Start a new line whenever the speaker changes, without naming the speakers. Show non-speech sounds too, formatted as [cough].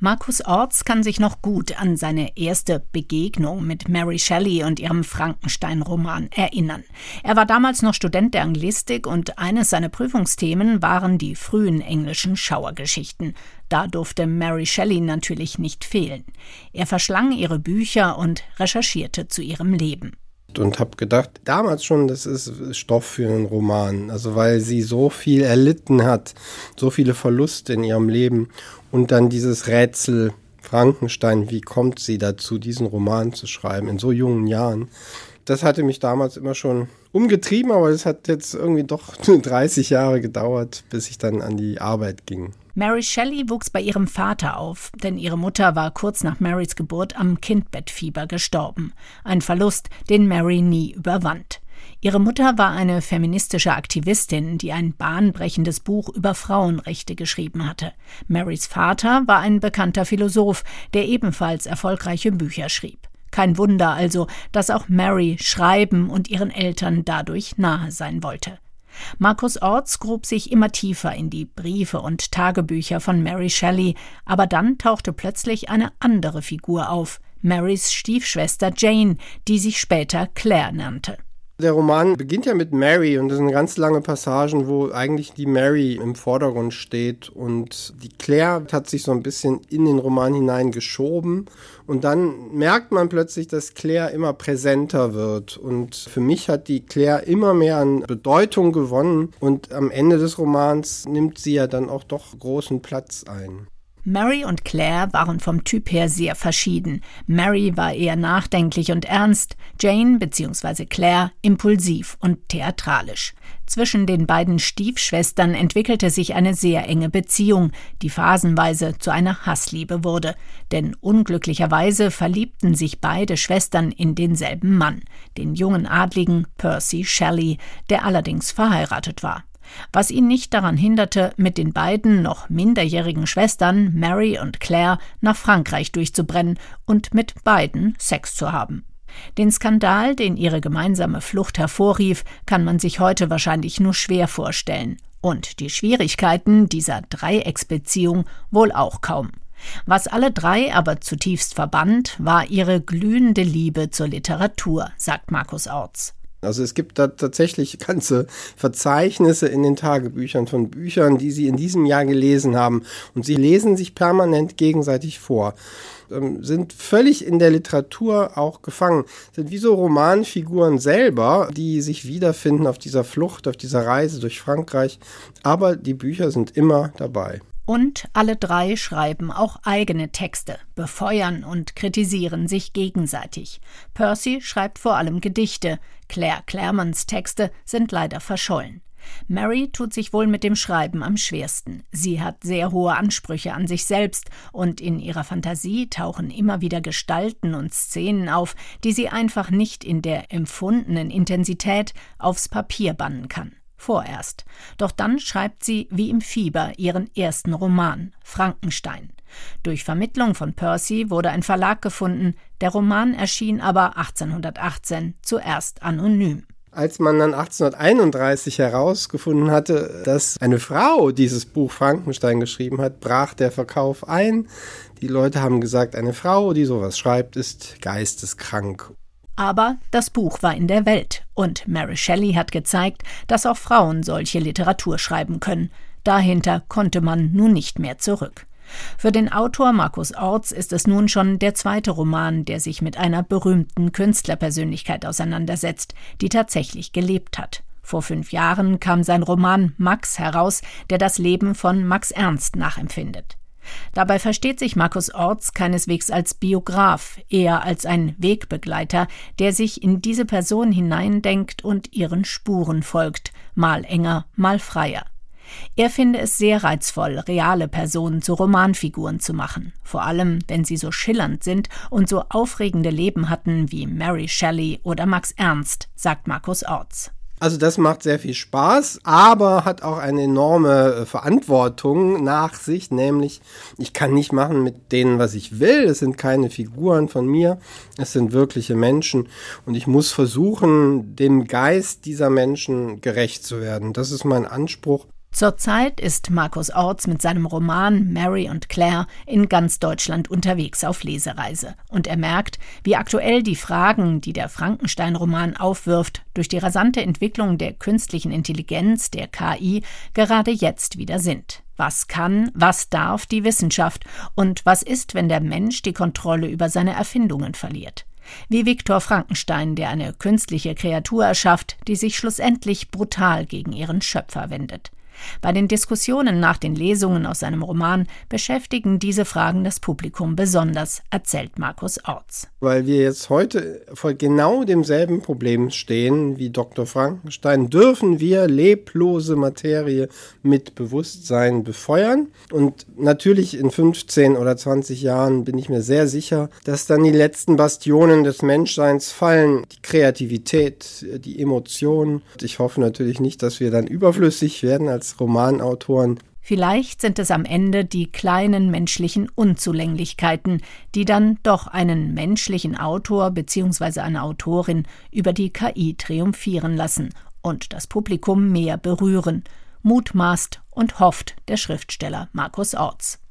Markus Orts kann sich noch gut an seine erste Begegnung mit Mary Shelley und ihrem Frankenstein-Roman erinnern. Er war damals noch Student der Anglistik und eines seiner Prüfungsthemen waren die frühen englischen Schauergeschichten. Da durfte Mary Shelley natürlich nicht fehlen. Er verschlang ihre Bücher und recherchierte zu ihrem Leben
und habe gedacht, damals schon, das ist Stoff für einen Roman. Also weil sie so viel erlitten hat, so viele Verluste in ihrem Leben und dann dieses Rätsel Frankenstein, wie kommt sie dazu, diesen Roman zu schreiben in so jungen Jahren? Das hatte mich damals immer schon umgetrieben, aber es hat jetzt irgendwie doch [laughs] 30 Jahre gedauert, bis ich dann an die Arbeit ging.
Mary Shelley wuchs bei ihrem Vater auf, denn ihre Mutter war kurz nach Marys Geburt am Kindbettfieber gestorben. Ein Verlust, den Mary nie überwand. Ihre Mutter war eine feministische Aktivistin, die ein bahnbrechendes Buch über Frauenrechte geschrieben hatte. Marys Vater war ein bekannter Philosoph, der ebenfalls erfolgreiche Bücher schrieb. Kein Wunder also, dass auch Mary schreiben und ihren Eltern dadurch nahe sein wollte. Markus Orts grub sich immer tiefer in die Briefe und Tagebücher von Mary Shelley, aber dann tauchte plötzlich eine andere Figur auf, Marys Stiefschwester Jane, die sich später Claire nannte.
Der Roman beginnt ja mit Mary und das sind ganz lange Passagen, wo eigentlich die Mary im Vordergrund steht und die Claire hat sich so ein bisschen in den Roman hineingeschoben und dann merkt man plötzlich, dass Claire immer präsenter wird und für mich hat die Claire immer mehr an Bedeutung gewonnen und am Ende des Romans nimmt sie ja dann auch doch großen Platz ein.
Mary und Claire waren vom Typ her sehr verschieden. Mary war eher nachdenklich und ernst, Jane bzw. Claire impulsiv und theatralisch. Zwischen den beiden Stiefschwestern entwickelte sich eine sehr enge Beziehung, die phasenweise zu einer Hassliebe wurde. Denn unglücklicherweise verliebten sich beide Schwestern in denselben Mann, den jungen Adligen Percy Shelley, der allerdings verheiratet war was ihn nicht daran hinderte, mit den beiden noch minderjährigen Schwestern Mary und Claire nach Frankreich durchzubrennen und mit beiden Sex zu haben. Den Skandal, den ihre gemeinsame Flucht hervorrief, kann man sich heute wahrscheinlich nur schwer vorstellen. Und die Schwierigkeiten dieser Dreiecksbeziehung wohl auch kaum. Was alle drei aber zutiefst verband, war ihre glühende Liebe zur Literatur, sagt Markus Orts.
Also es gibt da tatsächlich [laughs] ganze Verzeichnisse in den Tagebüchern von Büchern, die sie in diesem Jahr gelesen haben. Und sie lesen sich permanent gegenseitig vor. Ähm, sind völlig in der Literatur auch gefangen. Sind wie so Romanfiguren selber, die sich wiederfinden auf dieser Flucht, auf dieser Reise durch Frankreich. Aber die Bücher sind immer dabei.
Und alle drei schreiben auch eigene Texte, befeuern und kritisieren sich gegenseitig. Percy schreibt vor allem Gedichte, Claire Claremons Texte sind leider verschollen. Mary tut sich wohl mit dem Schreiben am schwersten. Sie hat sehr hohe Ansprüche an sich selbst und in ihrer Fantasie tauchen immer wieder Gestalten und Szenen auf, die sie einfach nicht in der empfundenen Intensität aufs Papier bannen kann vorerst. Doch dann schreibt sie wie im Fieber ihren ersten Roman, Frankenstein. Durch Vermittlung von Percy wurde ein Verlag gefunden, der Roman erschien aber 1818 zuerst anonym.
Als man dann 1831 herausgefunden hatte, dass eine Frau dieses Buch Frankenstein geschrieben hat, brach der Verkauf ein. Die Leute haben gesagt, eine Frau, die sowas schreibt, ist geisteskrank.
Aber das Buch war in der Welt und Mary Shelley hat gezeigt, dass auch Frauen solche Literatur schreiben können. Dahinter konnte man nun nicht mehr zurück. Für den Autor Markus Orts ist es nun schon der zweite Roman, der sich mit einer berühmten Künstlerpersönlichkeit auseinandersetzt, die tatsächlich gelebt hat. Vor fünf Jahren kam sein Roman Max heraus, der das Leben von Max Ernst nachempfindet. Dabei versteht sich Markus Orts keineswegs als Biograf, eher als ein Wegbegleiter, der sich in diese Person hineindenkt und ihren Spuren folgt, mal enger, mal freier. Er finde es sehr reizvoll, reale Personen zu Romanfiguren zu machen, vor allem wenn sie so schillernd sind und so aufregende Leben hatten wie Mary Shelley oder Max Ernst, sagt Markus Orts.
Also das macht sehr viel Spaß, aber hat auch eine enorme äh, Verantwortung nach sich, nämlich ich kann nicht machen mit denen, was ich will. Es sind keine Figuren von mir, es sind wirkliche Menschen und ich muss versuchen, dem Geist dieser Menschen gerecht zu werden. Das ist mein Anspruch.
Zurzeit ist Markus Orts mit seinem Roman Mary und Claire in ganz Deutschland unterwegs auf Lesereise. Und er merkt, wie aktuell die Fragen, die der Frankenstein-Roman aufwirft, durch die rasante Entwicklung der künstlichen Intelligenz, der KI, gerade jetzt wieder sind. Was kann, was darf die Wissenschaft und was ist, wenn der Mensch die Kontrolle über seine Erfindungen verliert? Wie Viktor Frankenstein, der eine künstliche Kreatur erschafft, die sich schlussendlich brutal gegen ihren Schöpfer wendet. Bei den Diskussionen nach den Lesungen aus seinem Roman beschäftigen diese Fragen das Publikum besonders, erzählt Markus Orts.
Weil wir jetzt heute vor genau demselben Problem stehen wie Dr. Frankenstein, dürfen wir leblose Materie mit Bewusstsein befeuern. Und natürlich in 15 oder 20 Jahren bin ich mir sehr sicher, dass dann die letzten Bastionen des Menschseins fallen. Die Kreativität, die Emotionen. Ich hoffe natürlich nicht, dass wir dann überflüssig werden als Romanautoren.
Vielleicht sind es am Ende die kleinen menschlichen Unzulänglichkeiten, die dann doch einen menschlichen Autor bzw. eine Autorin über die KI triumphieren lassen und das Publikum mehr berühren, mutmaßt und hofft der Schriftsteller Markus Orts.